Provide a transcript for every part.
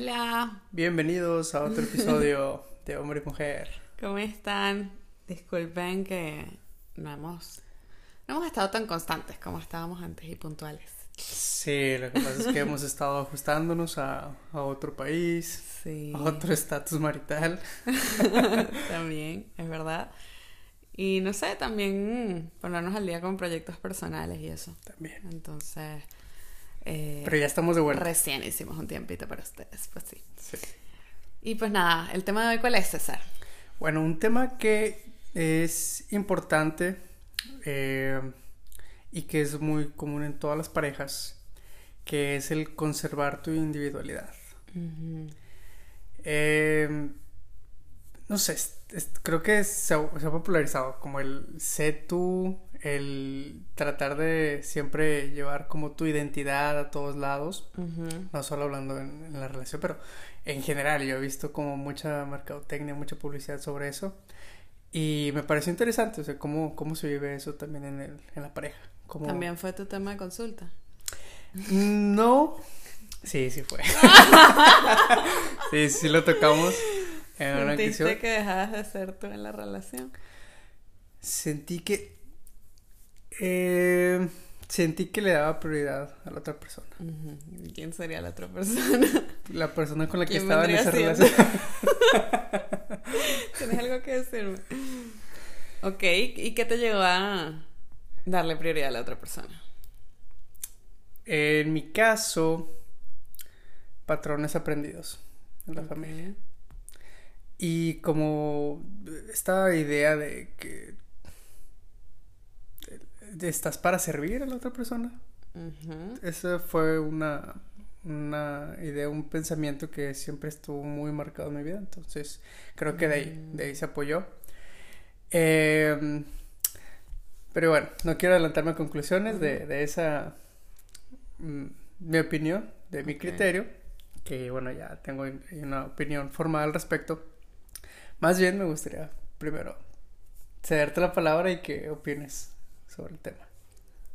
Hola, Bienvenidos a otro episodio de Hombre y Mujer. ¿cómo están? Disculpen que no hemos, no hemos estado tan constantes como estábamos antes y puntuales. Sí, lo que pasa es que hemos estado ajustándonos a, a otro país, Sí, a otro estatus marital. también, es verdad. Y no sé, también mm, ponernos al día con proyectos personales y eso. También. Entonces, eh, Pero ya estamos de vuelta. recién hicimos un tiempito para ustedes, pues sí. Sí. Y pues nada, el tema de hoy, ¿cuál es, César? Bueno, un tema que es importante eh, y que es muy común en todas las parejas, que es el conservar tu individualidad. Eh, no sé, es- es- creo que se ha, se ha popularizado como el sé tú, el tratar de siempre llevar como tu identidad a todos lados, no solo hablando en, en la relación, pero en general yo he visto como mucha mercadotecnia, mucha publicidad sobre eso y me pareció interesante, o sea, cómo, cómo se vive eso también en, el, en la pareja. Cómo... También fue tu tema de consulta. No. Sí, sí fue. sí, sí lo tocamos en ¿Sentiste que dejabas de ser tú en la relación? Sentí que. Eh, sentí que le daba prioridad a la otra persona. Ujú. ¿Y ¿Quién sería la otra persona? La persona con la que ¿Quién estaba en esa siendo? relación. ¿Tienes algo que decirme? Ok, ¿y qué te llevó a darle prioridad a la otra persona? En mi caso, patrones aprendidos en la familia. Y como esta idea de que estás para servir a la otra persona. Ujú. Esa fue una, una idea, un pensamiento que siempre estuvo muy marcado en mi vida. Entonces, creo que de ahí, de ahí se apoyó. Eh, pero bueno, no quiero adelantarme a conclusiones de, de esa, mm, mi opinión, de mi criterio, que bueno, ya tengo una opinión formada al respecto. Más bien me gustaría primero cederte la palabra y que opines sobre el tema.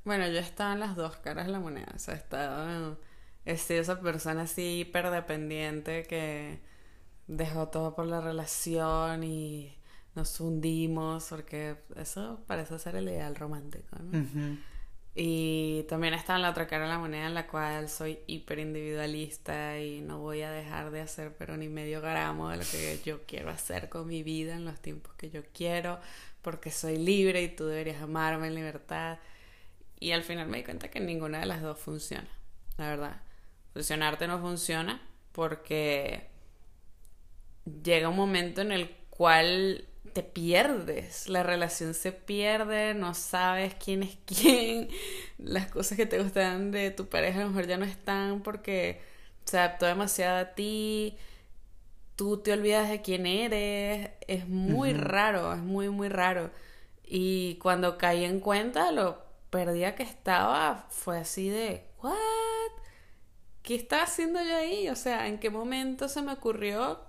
Bueno, yo estaba en las dos caras de la moneda. O sea, estaba. Sido esa persona así hiperdependiente que dejó todo por la relación y nos hundimos, porque eso parece ser el ideal romántico, ¿no? Y también está en la otra cara de la moneda en la cual soy hiper individualista y no voy a dejar de hacer pero ni medio gramo de lo que yo quiero hacer con mi vida en los tiempos que yo quiero, porque soy libre y tú deberías amarme en libertad. Y al final me di cuenta que ninguna de las dos funciona, la verdad. Funcionarte no funciona porque llega un momento en el cual te pierdes, la relación se pierde, no sabes quién es quién, las cosas que te gustan de tu pareja a lo mejor ya no están porque se adaptó demasiado a ti, tú te olvidas de quién eres, es muy raro, es muy, muy raro. Y cuando caí en cuenta, lo perdida que estaba fue así de, ¿what? ¿Qué estaba haciendo yo ahí? O sea, ¿en qué momento se me ocurrió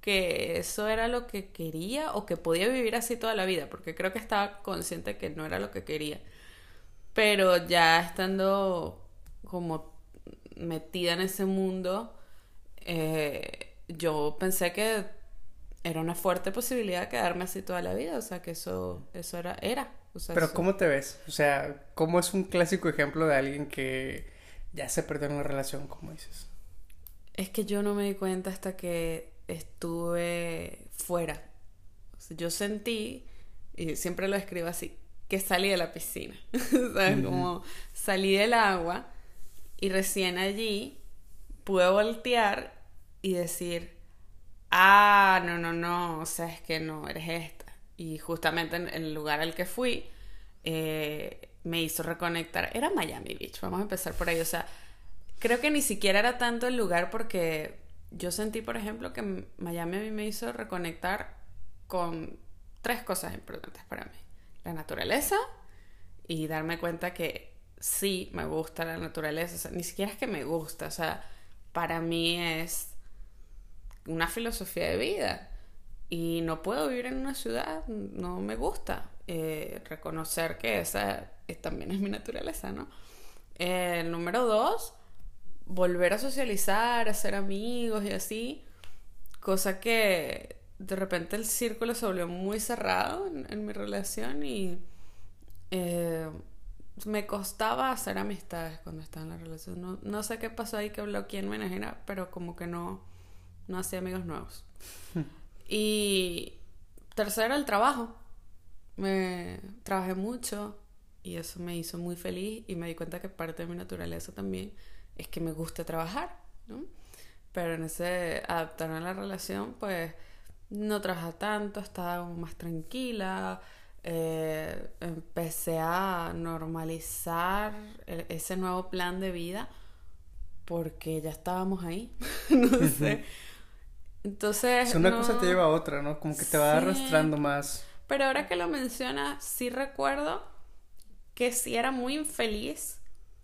que eso era lo que quería o que podía vivir así toda la vida? Porque creo que estaba consciente que no era lo que quería. Pero ya estando como metida en ese mundo, eh, yo pensé que era una fuerte posibilidad quedarme así toda la vida. O sea, que eso, eso era, era. O sea, Pero eso- ¿cómo te ves? O sea, ¿cómo es un clásico ejemplo de alguien que ya se perdió en una relación, como dices? Es que yo no me di cuenta hasta que estuve fuera. O sea, yo sentí, y siempre lo escribo así, que salí de la piscina. ¿Sabes? Como salí del agua y recién allí pude voltear y decir, ah, no, no, no, o sea, es que no, eres esta. Y justamente en el lugar al que fui, eh, me hizo reconectar. Era Miami Beach, vamos a empezar por ahí. O sea, creo que ni siquiera era tanto el lugar porque yo sentí, por ejemplo, que Miami a mí me hizo reconectar con tres cosas importantes para mí. La naturaleza y darme cuenta que sí me gusta la naturaleza. O sea, ni siquiera es que me gusta, o sea, para mí es una filosofía de vida. Y no puedo vivir en una ciudad, no me gusta. Eh, reconocer que esa es- también es mi naturaleza, ¿no? Eh, número dos, volver a socializar, a ser amigos y así, cosa que de repente el círculo se volvió muy cerrado en, mi relación y eh, me costaba hacer amistades cuando estaba en la relación. No, sé qué pasó ahí que bloqueé en mi pero como que no, no hacía amigos nuevos. y tercero, el trabajo. Me trabajé mucho y eso me hizo muy feliz y me di cuenta que parte de mi naturaleza también es que me gusta trabajar, ¿no? Pero en ese adaptarme a la relación, pues no trabajaba tanto, estaba más tranquila, eh, empecé a normalizar e-, ese nuevo plan de vida porque ya estábamos ahí, no sé. Entonces... una cosa te lleva a otra, ¿no? Como que te va arrastrando más. Pero ahora que lo mencionas, sí recuerdo que sí era muy infeliz,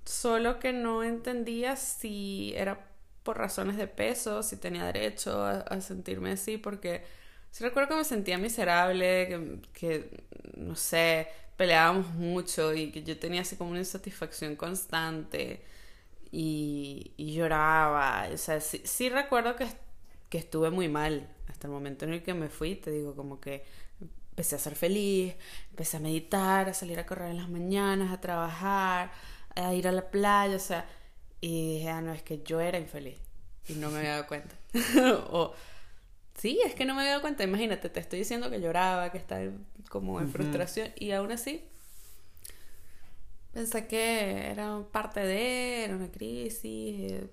solo que no entendía si era por razones de peso, si tenía derecho a, sentirme así, porque sí recuerdo que me sentía miserable, que, no sé, peleábamos mucho y que yo tenía así como una insatisfacción constante y, lloraba. O sea, sí, recuerdo que, que estuve muy mal hasta el momento en el que me fui, te digo, como que empecé a ser feliz, empecé a meditar, a salir a correr en las mañanas, a trabajar, a ir a la playa, o sea, y dije, ah, no, es que yo era infeliz y no me había dado cuenta. o, sí, es que no me había dado cuenta, imagínate, te estoy diciendo que lloraba, que estaba como en frustración y aún así pensé que era parte de, era una crisis, eh,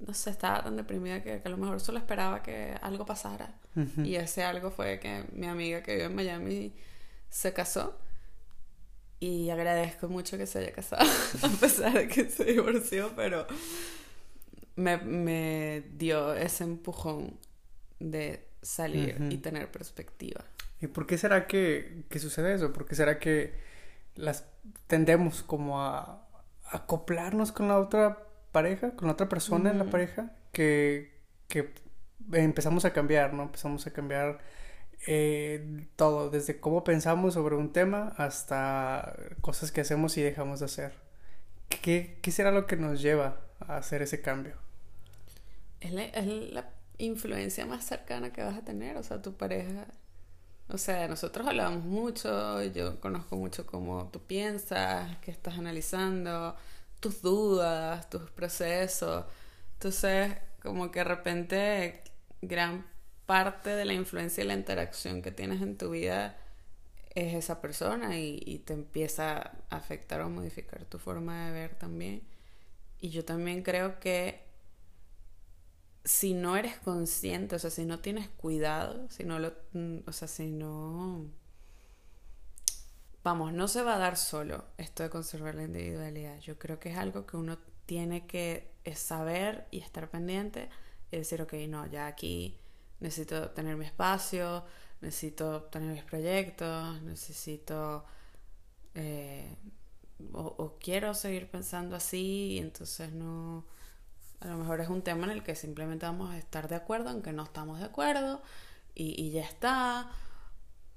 no sé, estaba tan deprimida que, a lo mejor solo esperaba que algo pasara. Y ese algo fue que mi amiga que vive en Miami se casó. Y agradezco mucho que se haya casado, a pesar de que se divorció, pero me, me dio ese empujón de salir y tener perspectiva. ¿Y por qué será que, que, sucede eso? ¿Por qué será que las tendemos como a acoplarnos con la otra pareja, con la otra persona en la pareja, que, que empezamos a cambiar, ¿no? Empezamos a cambiar eh, todo, desde cómo pensamos sobre un tema hasta cosas que hacemos y dejamos de hacer. ¿Qué, qué será lo que nos lleva a hacer ese cambio? Es la, es la influencia más cercana que vas a tener, o sea, tu pareja. O sea, nosotros hablamos mucho, yo conozco mucho cómo tú piensas, qué estás analizando, tus dudas, tus procesos. Entonces, como que de repente gran parte de la influencia y la interacción que tienes en tu vida es esa persona y, te empieza a afectar o modificar tu forma de ver también. Y yo también creo que si no eres consciente, o sea, si no tienes cuidado, si no lo, mm, o sea, si no vamos, no se va a dar solo esto de conservar la individualidad. Yo creo que es algo que uno tiene que saber y estar pendiente y decir, ok, no, ya aquí necesito tener mi espacio, necesito tener mis proyectos, necesito... Eh, o, quiero seguir pensando así, y entonces no... A lo mejor es un tema en el que simplemente vamos a estar de acuerdo en que no estamos de acuerdo y, y ya está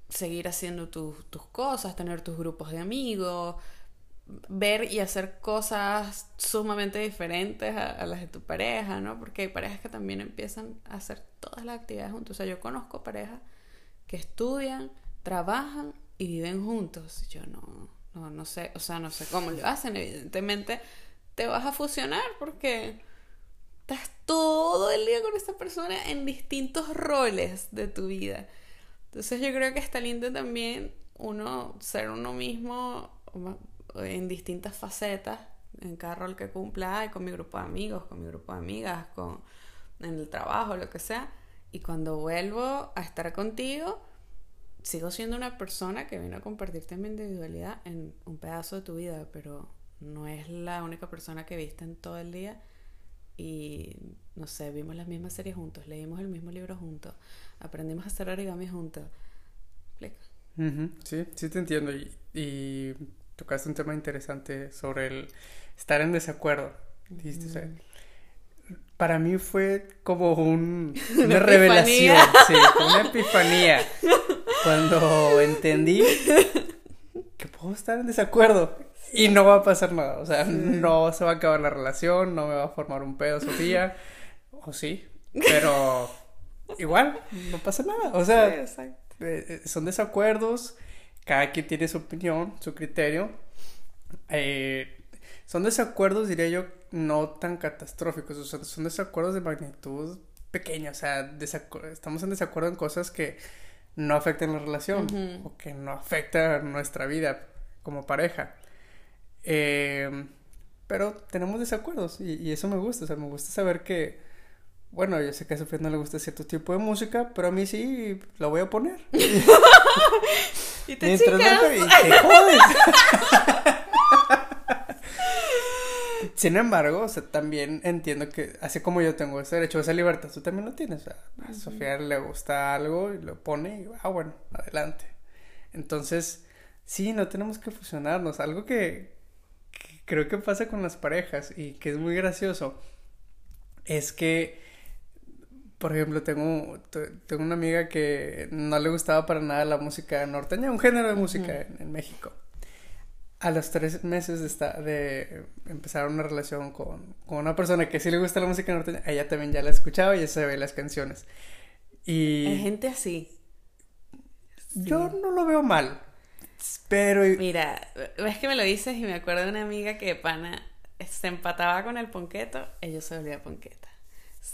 seguir haciendo tus, cosas, tener tus grupos de amigos, ver y hacer cosas sumamente diferentes a, las de tu pareja, ¿no? Porque hay parejas que también empiezan a hacer todas las actividades juntos. O sea, yo conozco parejas que estudian, trabajan y viven juntos. Yo no, no, no sé, o sea, no sé cómo lo hacen. Evidentemente te vas a fusionar porque estás todo el día con esta persona en distintos roles de tu vida. Entonces yo creo que está lindo también uno ser uno mismo en distintas facetas, en cada rol que cumpla, con mi grupo de amigos, con mi grupo de amigas, con en el trabajo, lo que sea. Y cuando vuelvo a estar contigo, sigo siendo una persona que vino a compartirte mi individualidad en un pedazo de tu vida, pero no es la única persona que viste en todo el día y no sé, vimos las mismas series juntos, leímos el mismo libro juntos, aprendimos a hacer origami juntos. Sí, sí te entiendo. Y, tocaste un tema interesante sobre el estar en desacuerdo. para mí fue como un, una, revelación, sí, una epifanía. Cuando entendí que puedo estar en desacuerdo. Y no va a pasar nada, o sea, no se va a acabar la relación, no me va a formar un pedo Sofía, o sí, pero igual, no pasa nada, o sea, eh, eh, son desacuerdos, cada quien tiene su opinión, su criterio, eh, son desacuerdos, diría yo, no tan catastróficos, o sea, son desacuerdos de magnitud pequeña, o sea, estamos en desacuerdo en cosas que no afectan la relación o que no afectan nuestra vida como pareja. Eh, pero tenemos desacuerdos y, eso me gusta, o sea, me gusta saber que, bueno, yo sé que a Sofía no le gusta cierto tipo de música, pero a mí sí lo voy a poner. y te Mientras y te jodes. Sin embargo, o sea, también entiendo que, así como yo tengo ese derecho, esa libertad, tú también lo tienes. O sea, a Sofía le gusta algo y lo pone y, ah, bueno, adelante. Entonces, sí, no tenemos que fusionarnos. Algo que, creo que pasa con las parejas y que es muy gracioso es que, por ejemplo, tengo, tengo una amiga que no le gustaba para nada la música norteña, un género de música en México a los tres meses de, esta, de empezar una relación con, una persona que sí le gusta la música norteña, ella también ya la escuchaba y ya sabe las canciones. Y... Hay gente así. Yo no lo veo mal. Pero. Mira, ves que me lo dices y me acuerdo de una amiga que pana se empataba con el ponqueto, ella se volvía ponqueta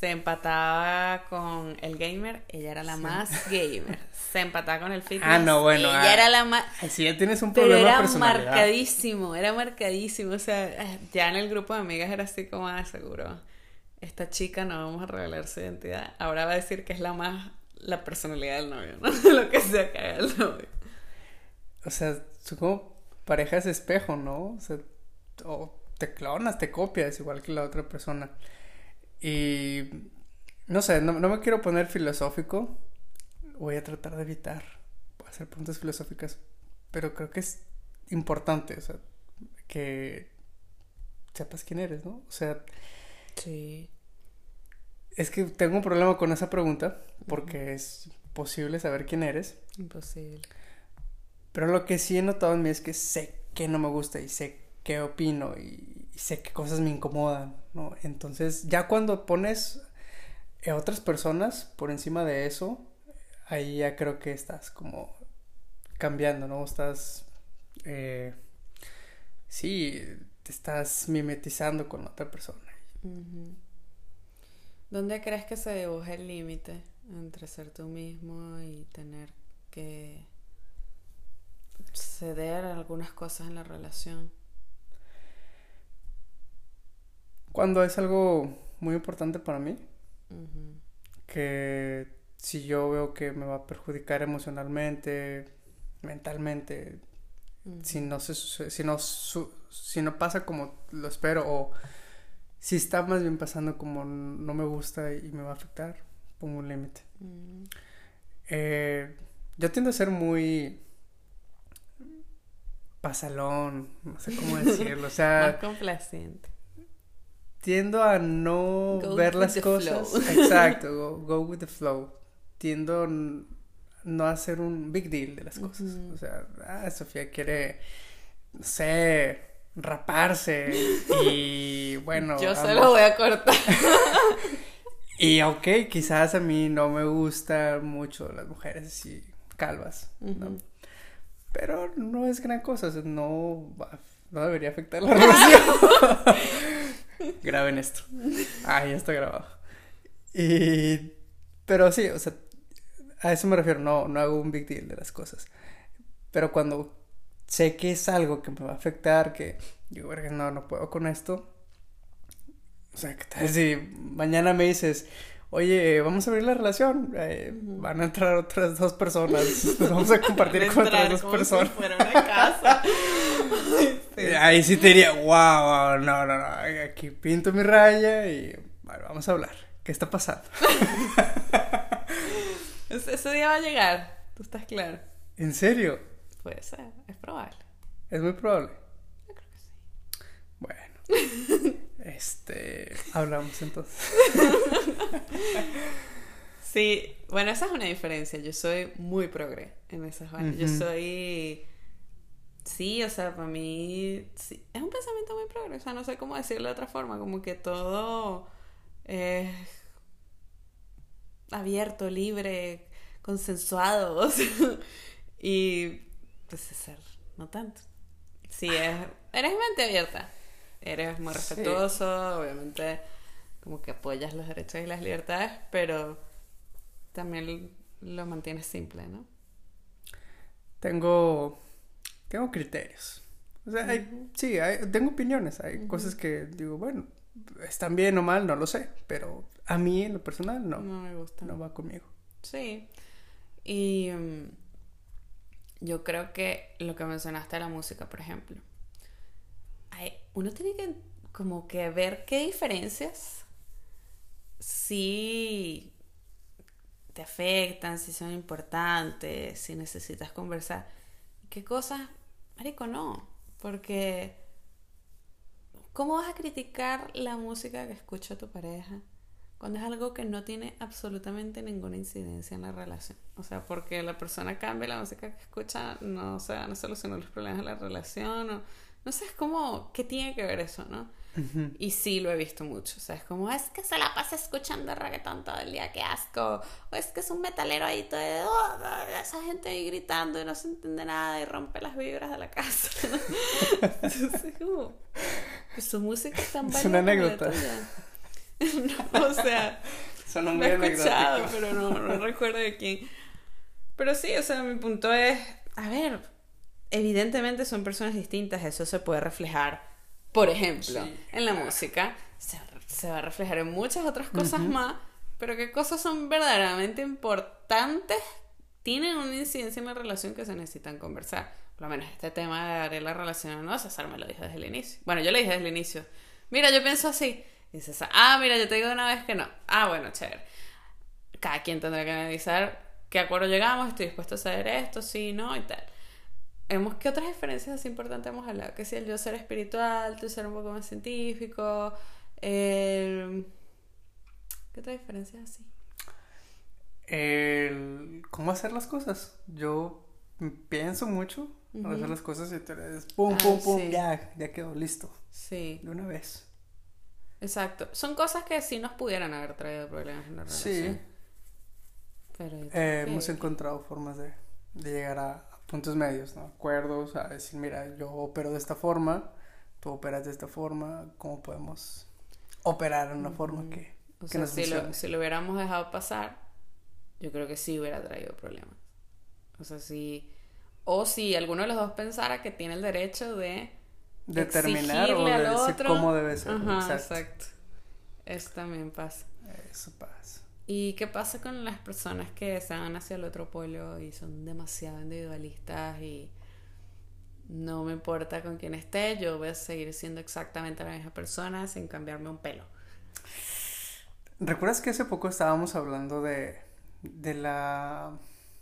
se empataba con el gamer, ella era la más gamer. Se empataba con el fitness. Ah, no, bueno. Ella ah, era la más. Si ya tienes un problema Pero era marcadísimo, era marcadísimo. O sea, ya en el grupo de amigas era así como, ah, seguro. Esta chica no vamos a revelar su identidad. Ahora va a decir que es la más. La personalidad del novio, ¿no? Lo que sea que haga el novio. O sea, son como parejas de espejo, ¿no? O sea, o te clonas, te copias igual que la otra persona. Y no sé, no, me quiero poner filosófico. Voy a tratar de evitar hacer preguntas filosóficas. Pero creo que es importante, o sea, que sepas quién eres, ¿no? O sea. Sí. Es que tengo un problema con esa pregunta porque es posible saber quién eres. Imposible. Pero lo que sí he notado en mí es que sé que no me gusta y sé qué opino y sé qué cosas me incomodan, ¿no? Entonces, ya cuando pones a otras personas por encima de eso, ahí ya creo que estás como cambiando, ¿no? Estás, eh, sí, te estás mimetizando con otra persona. ¿Dónde crees que se dibuja el límite entre ser tú mismo y tener que ceder algunas cosas en la relación? Cuando es algo muy importante para mí, que si yo veo que me va a perjudicar emocionalmente, mentalmente, si no se, si no si no pasa como lo espero o si está más bien pasando como no me gusta y me va a afectar, pongo un límite. Eh, yo tiendo a ser muy pasalón, no sé cómo decirlo, o sea, más complaciente tiendo a no ver las cosas. Exacto, go, with the flow. Tiendo a no hacer un big deal de las cosas. O sea, ah, Sofía quiere, no sé, raparse y bueno. Yo se lo voy a cortar. y ok, quizás a mí no me gustan mucho las mujeres así calvas, Pero no es gran cosa, no, no debería afectar la relación. Graben esto. Ah, ya está grabado. Y. Pero sí, o sea, a eso me refiero. No, no hago un big deal de las cosas. Pero cuando sé que es algo que me va a afectar, que yo, no, no puedo con esto. O sea, que tal si mañana me dices, oye, vamos a abrir la relación, eh, van a entrar otras dos personas, vamos a compartir con otras dos personas. Si fuera una casa. Ahí sí te diría, wow, no, no, no, aquí pinto mi raya y bueno, vamos a hablar. ¿Qué está pasando? ese día va a llegar, tú estás claro. ¿En serio? Puede ser, es probable. Es muy probable. Yo creo que sí. Bueno. este, hablamos entonces. sí, bueno, esa es una diferencia. Yo soy muy progre en esas vainas. Yo soy Sí, o sea, para mí sí, es un pensamiento muy progreso, sea, no sé cómo decirlo de otra forma, como que todo es abierto, libre, consensuado, y pues ser, no tanto. Sí, es, eres mente abierta, eres muy respetuoso, obviamente como que apoyas los derechos y las libertades, pero también lo mantienes simple, ¿no? Tengo, tengo criterios. O sea, sí, tengo opiniones. Hay cosas que digo, bueno, están bien o mal, no lo sé. Pero a mí, en lo personal, no. No me gusta. No va conmigo. Sí. Y mm, yo creo que lo que mencionaste de la música, por ejemplo. Hay, uno tiene que como que ver qué diferencias si te afectan, si son importantes, si necesitas conversar. ¿Qué cosas? Marico, no. Porque, ¿cómo vas a criticar la música que escucha tu pareja cuando es algo que no tiene absolutamente ninguna incidencia en la relación? O sea, porque la persona cambia la música que escucha, no, o sea, no soluciona los problemas de la relación. O, no sé, es como, ¿qué tiene que ver eso, no? Y sí lo he visto mucho. O sea, es como, es que se la pasa escuchando reggaetón todo el día, qué asco. O es que es un metalero ahí todo, oh, esa gente ahí gritando y no se entiende nada y rompe las vibras de la casa. Entonces, como, pues su música es tan Es una anécdota. o sea, Son lo he escuchado, pero no, no recuerdo de quién. Pero sí, o sea, mi punto es, a ver, evidentemente son personas distintas, eso se puede reflejar por ejemplo, en la música, se, va a reflejar en muchas otras cosas más, pero qué cosas son verdaderamente importantes tienen una incidencia en la relación que se necesitan conversar. Por lo menos este tema de la relación no, César me lo dijo desde el inicio. Bueno, yo le dije desde el inicio. Mira, yo pienso así. Y César, ah, mira, yo te digo una vez que no. Ah, bueno, chévere. Cada quien tendrá que analizar qué acuerdo llegamos, estoy dispuesto a hacer esto, sí, no, y tal. Hemos, ¿Qué otras diferencias importantes hemos hablado? Que si el yo ser espiritual, tú ser un poco más científico. ¿Qué otras diferencias así? El, ¿Cómo hacer las cosas? Yo pienso mucho para hacer las cosas y te pum, pum, ah, pum, ya, ya quedó listo. Sí. De una vez. Exacto. Son cosas que sí nos pudieran haber traído problemas en la relación. Sí. Pero eh, hemos encontrado formas de, de llegar a, puntos medios, ¿no? Acuerdos, a decir, mira, yo opero de esta forma, tú operas de esta forma, ¿cómo podemos operar en una forma que, o sea, si lo, si lo hubiéramos dejado pasar, yo creo que sí hubiera traído problemas. O sea, si... O si alguno de los dos pensara que tiene el derecho de determinar o de decir cómo debe ser. Ajá, exacto. Eso también pasa. Eso pasa. ¿Y qué pasa con las personas que se van hacia el otro polo y son demasiado individualistas y no me importa con quién esté, yo voy a seguir siendo exactamente la misma persona sin cambiarme un pelo? ¿Recuerdas que hace poco estábamos hablando de, de la...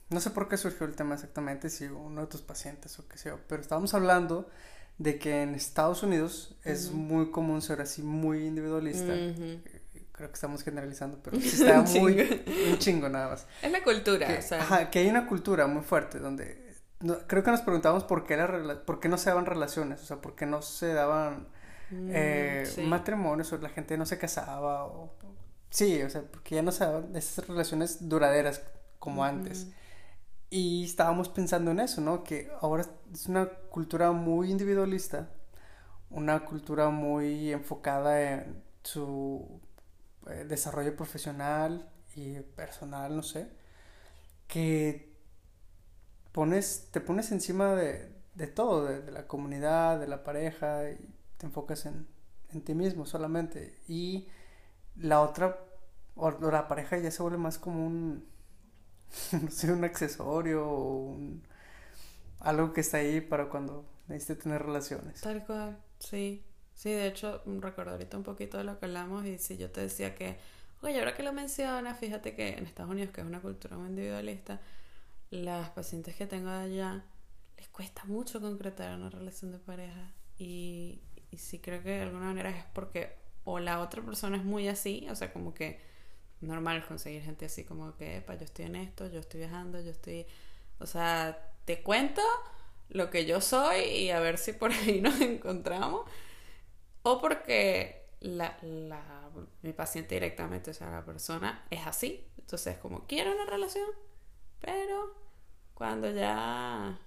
No sé por qué surgió el tema exactamente, si uno de tus pacientes o qué sé yo, pero estábamos hablando de que en Estados Unidos es muy común ser así muy individualista creo que estamos generalizando, pero está muy un chingo nada más. Es la cultura, que, o sea. Ajá, que hay una cultura muy fuerte donde creo que nos preguntamos por qué, la, por qué no se daban relaciones, o sea, por qué no se daban mm, eh, matrimonios o la gente no se casaba o sí, o sea, porque ya no se daban esas relaciones duraderas como antes. Y estábamos pensando en eso, ¿no? Que ahora es una cultura muy individualista, una cultura muy enfocada en su desarrollo profesional y personal, no sé, que pones, te pones encima de, de todo, de, la comunidad, de la pareja, y te enfocas en, en ti mismo solamente. Y la otra, o la pareja ya se vuelve más como un, no un accesorio o algo que está ahí para cuando necesites tener relaciones. Tal cual, sí. Sí, de hecho, recuerdo ahorita un poquito de lo que hablamos y si yo te decía que, oye, ahora que lo mencionas, fíjate que en Estados Unidos, que es una cultura muy individualista, las pacientes que tengo allá les cuesta mucho concretar una relación de pareja y, y sí creo que de alguna manera es porque o la otra persona es muy así, o sea, como que normal conseguir gente así como que, epa, yo estoy en esto, yo estoy viajando, yo estoy, o sea, te cuento lo que yo soy y a ver si por ahí nos encontramos. O porque la, la, mi paciente directamente, o sea, la persona es así. Entonces, como quiero una relación, pero cuando ya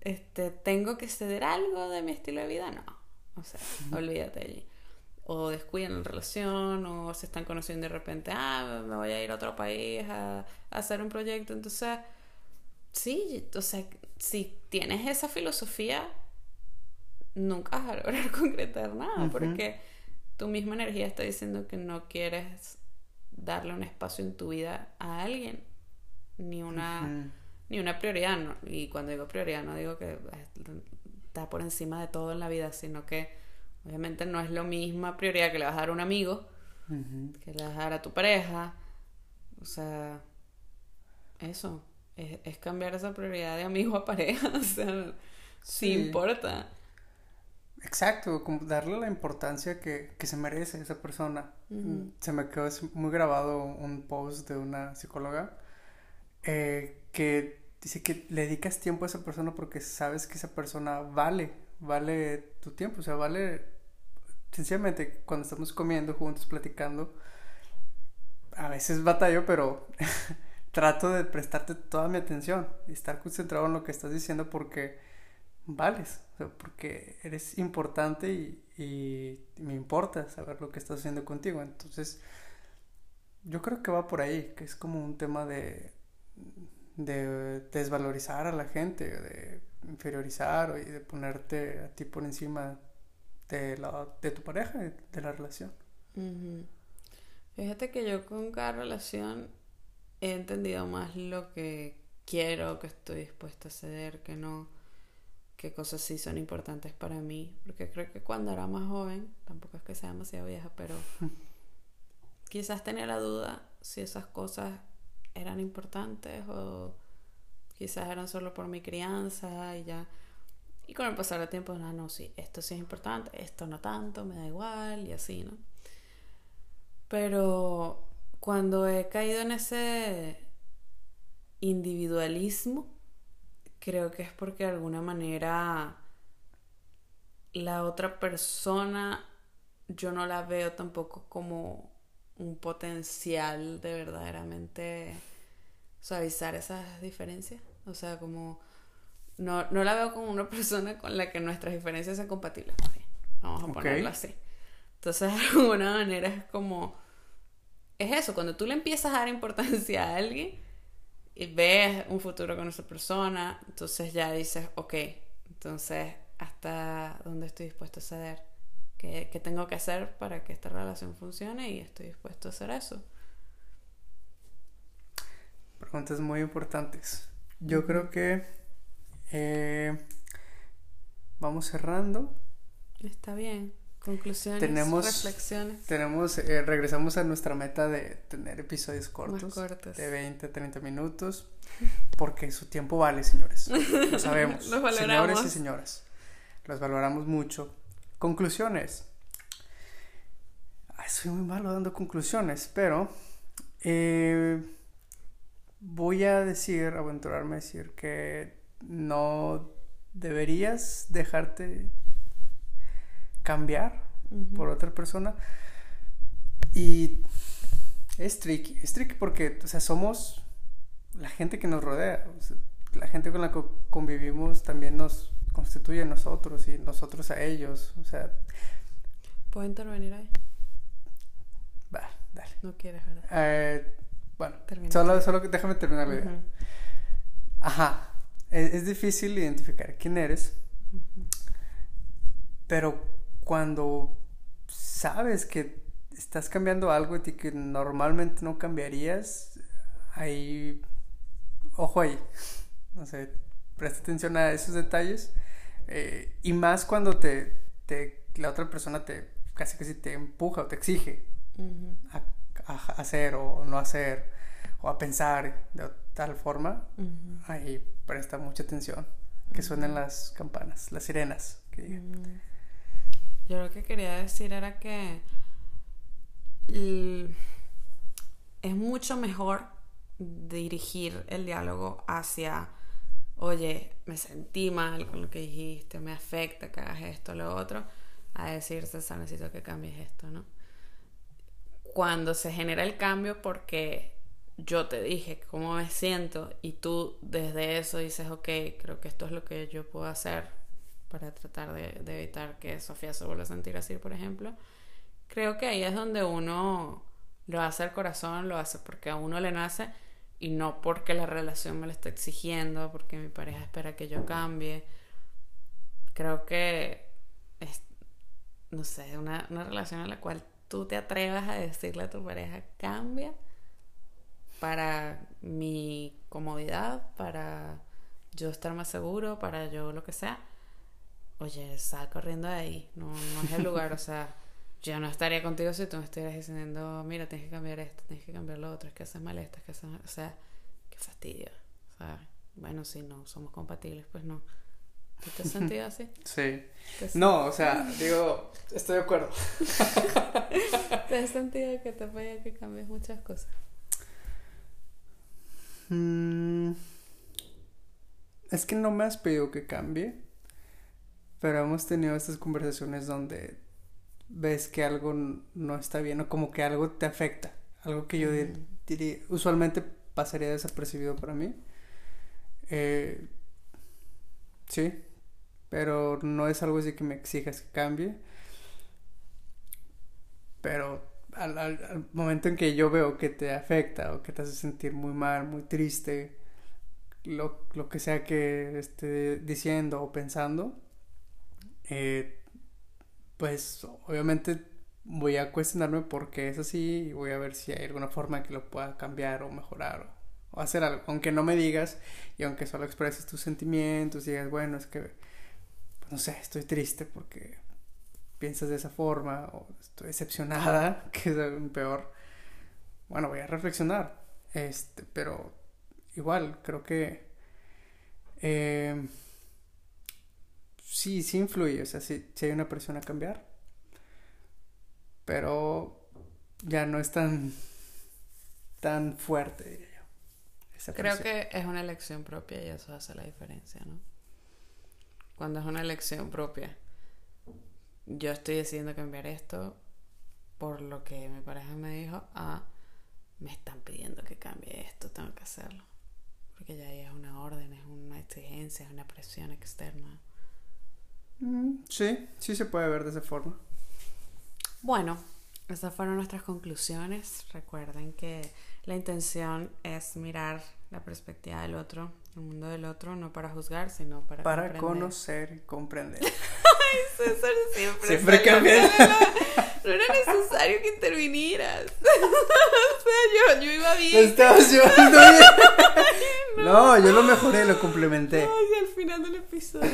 este, tengo que ceder algo de mi estilo de vida, no. O sea, olvídate allí. O descuidan la relación, o se están conociendo de repente, ah, me voy a ir a otro país a, a hacer un proyecto. Entonces, sí, o sea, si tienes esa filosofía, nunca vas a lograr concretar nada, porque tu misma energía está diciendo que no quieres darle un espacio en tu vida a alguien, ni una, ni una prioridad. Y cuando digo prioridad, no digo que está por encima de todo en la vida, sino que obviamente no es lo misma prioridad que le vas a dar a un amigo, que le vas a dar a tu pareja. O sea, eso, es, cambiar esa prioridad de amigo a pareja, o sea, sí, importa. Exacto, como darle la importancia que, se merece esa persona. Se me quedó muy grabado un post de una psicóloga eh, que dice que le dedicas tiempo a esa persona porque sabes que esa persona vale, vale tu tiempo, o sea, vale sencillamente cuando estamos comiendo juntos, platicando, a veces batallo, pero trato de prestarte toda mi atención y estar concentrado en lo que estás diciendo porque vales, porque eres importante y, me importa saber lo que estás haciendo contigo. Entonces, yo creo que va por ahí, que es como un tema de, de desvalorizar a la gente, de inferiorizar y de ponerte a ti por encima de, la, de tu pareja, de, la relación. Fíjate que yo con cada relación he entendido más lo que quiero, que estoy dispuesta a ceder, que no qué cosas sí son importantes para mí. Porque creo que cuando era más joven, tampoco es que sea demasiado vieja, pero quizás tenía la duda si esas cosas eran importantes o quizás eran solo por mi crianza y ya. Y con el pasar del tiempo, no, no, sí, esto sí es importante, esto no tanto, me da igual y así, ¿no? Pero cuando he caído en ese individualismo, creo que es porque de alguna manera la otra persona yo no la veo tampoco como un potencial de verdaderamente suavizar esas diferencias. O sea, como no, no la veo como una persona con la que nuestras diferencias sean compatibles. Vamos a ponerlo así. Entonces, de alguna manera es como... Es eso, cuando tú le empiezas a dar importancia a alguien, y ves un futuro con esa persona, entonces ya dices, ok, entonces hasta dónde estoy dispuesto a ceder, ¿Qué, ¿Qué, tengo que hacer para que esta relación funcione y estoy dispuesto a hacer eso. Preguntas muy importantes. Yo creo que eh, vamos cerrando. Está bien. Conclusiones, tenemos, reflexiones. Tenemos, eh, regresamos a nuestra meta de tener episodios cortos, de 20 a 30 minutos, porque su tiempo vale, señores. Lo sabemos. Señores y señoras. Los valoramos mucho. Conclusiones. soy muy malo dando conclusiones, pero eh, voy a decir, aventurarme a decir que no deberías dejarte cambiar por otra persona. Y es tricky, es tricky porque, o sea, somos la gente que nos rodea, la gente con la que convivimos también nos constituye a nosotros y nosotros a ellos, o sea... ¿Puedo intervenir ahí? Va, dale. No quieres, ¿verdad? Eh, bueno, solo, solo déjame terminar la idea. Ajá, es, es, difícil identificar quién eres, pero cuando sabes que estás cambiando algo y que normalmente no cambiarías, ahí, ojo ahí, no sé, presta atención a esos detalles eh, y más cuando te, te, la otra persona te casi que si te empuja o te exige a, hacer o no hacer o a pensar de tal forma, ahí presta mucha atención, que suenen las campanas, las sirenas, que digan. Yo lo que quería decir era que es mucho mejor dirigir el diálogo hacia oye, me sentí mal con lo que dijiste, me afecta que hagas esto, lo otro, a decirse, necesito que cambies esto, ¿no? Cuando se genera el cambio porque yo te dije cómo me siento y tú desde eso dices, ok, creo que esto es lo que yo puedo hacer para tratar de, evitar que Sofía se vuelva a sentir así, por ejemplo, creo que ahí es donde uno lo hace al corazón, lo hace porque a uno le nace y no porque la relación me lo está exigiendo, porque mi pareja espera que yo cambie. Creo que es, no sé, una, una relación en la cual tú te atrevas a decirle a tu pareja cambia para mi comodidad, para yo estar más seguro, para yo lo que sea. Oye, sal corriendo de ahí, no, no es el lugar, o sea, yo no estaría contigo si tú me estuvieras diciendo, mira, tienes que cambiar esto, tienes que cambiar lo otro, es que haces mal esto, es que haces mal... O sea, qué fastidio. O sea, bueno, si no somos compatibles, pues no. ¿Tú te has sentido así? Sí. No, o sea, digo, estoy de acuerdo. ¿Te has sentido que te vaya que cambies muchas cosas? Mm, es que no me has pedido que cambie, pero hemos tenido estas conversaciones donde ves que algo no está bien o como que algo te afecta. Algo que yo diría, usualmente pasaría desapercibido para mí. Eh, sí, pero no es algo así que me exijas que cambie. Pero al, al, momento en que yo veo que te afecta o que te hace sentir muy mal, muy triste, lo, lo que sea que esté diciendo o pensando, eh, pues obviamente voy a cuestionarme por qué es así y voy a ver si hay alguna forma que lo pueda cambiar o mejorar o, hacer algo. Aunque no me digas y aunque solo expreses tus sentimientos y digas, bueno, es que, pues, no sé, estoy triste porque piensas de esa forma o estoy decepcionada, que es peor. Bueno, voy a reflexionar. Este, pero igual, creo que... Eh, sí, sí influye, o sea, sí, hay una presión a cambiar, pero ya no es tan, tan fuerte, diría yo. Creo que es una elección propia y eso hace la diferencia, ¿no? Cuando es una elección propia, yo estoy decidiendo cambiar esto por lo que mi pareja me dijo, ah, me están pidiendo que cambie esto, tengo que hacerlo. Porque ya es una orden, es una exigencia, es una presión externa. Mm, sí, sí se puede ver de esa forma. Bueno, esas fueron nuestras conclusiones. Recuerden que la intención es mirar la perspectiva del otro, el mundo del otro, no para juzgar, sino para Para conocer y comprender. Ay, César siempre. Siempre cambia. No era necesario que intervinieras. o sea, yo, yo iba bien. Lo estabas llevando bien. no. yo lo mejoré, lo complementé. Ay, al final del episodio.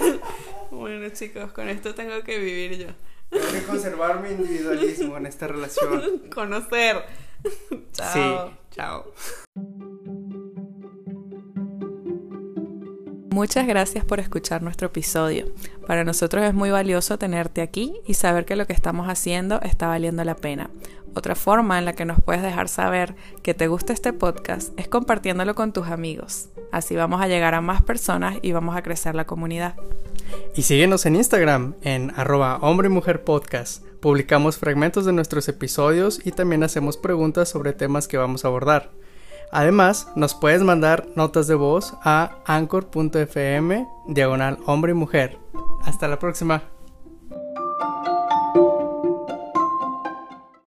bueno, chicos, con esto tengo que vivir yo. Tengo que conservar mi individualismo en esta relación. Conocer. Chao. Sí, chao. Muchas gracias por escuchar nuestro episodio. Para nosotros es muy valioso tenerte aquí y saber que lo que estamos haciendo está valiendo la pena. Otra forma en la que nos puedes dejar saber que te gusta este podcast es compartiéndolo con tus amigos. Así vamos a llegar a más personas y vamos a crecer la comunidad. Y síguenos en Instagram en arroba hombre y mujer podcast. Publicamos fragmentos de nuestros episodios y también hacemos preguntas sobre temas que vamos a abordar. Además, nos puedes mandar notas de voz a anchor.fm diagonal hombre y mujer. Hasta la próxima.